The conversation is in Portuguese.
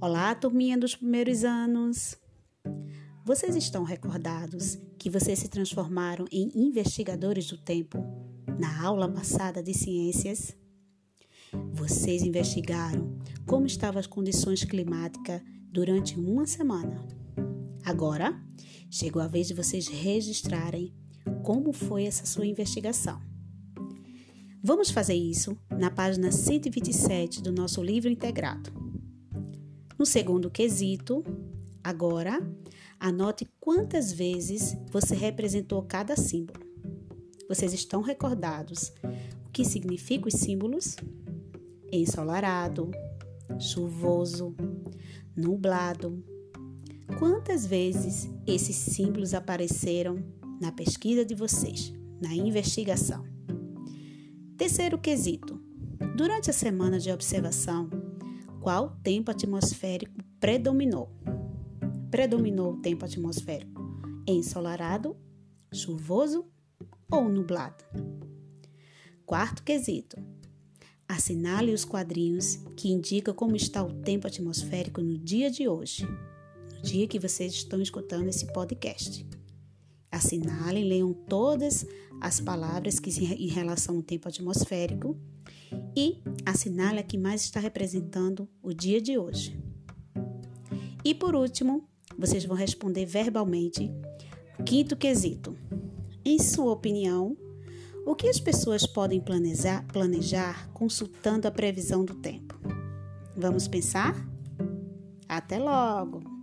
Olá, turminha dos primeiros anos! Vocês estão recordados que vocês se transformaram em investigadores do tempo na aula passada de ciências? Vocês investigaram como estavam as condições climáticas durante uma semana. Agora, chegou a vez de vocês registrarem como foi essa sua investigação. Vamos fazer isso na página 127 do nosso livro integrado. No segundo quesito, agora, anote quantas vezes você representou cada símbolo. Vocês estão recordados o que significam os símbolos? Ensolarado, chuvoso, nublado. Quantas vezes esses símbolos apareceram na pesquisa de vocês, na investigação? Terceiro quesito. Durante a semana de observação, qual tempo atmosférico predominou. Predominou o tempo atmosférico ensolarado, chuvoso ou nublado. Quarto quesito. Assinale os quadrinhos que indicam como está o tempo atmosférico no dia de hoje, no dia que vocês estão escutando esse podcast. Assinalem, leiam todas as palavras que em relação ao tempo atmosférico e assinale a que mais está representando o dia de hoje. E por último, vocês vão responder verbalmente o quinto quesito. Em sua opinião, o que as pessoas podem planejar, planejar consultando a previsão do tempo? Vamos pensar? Até logo!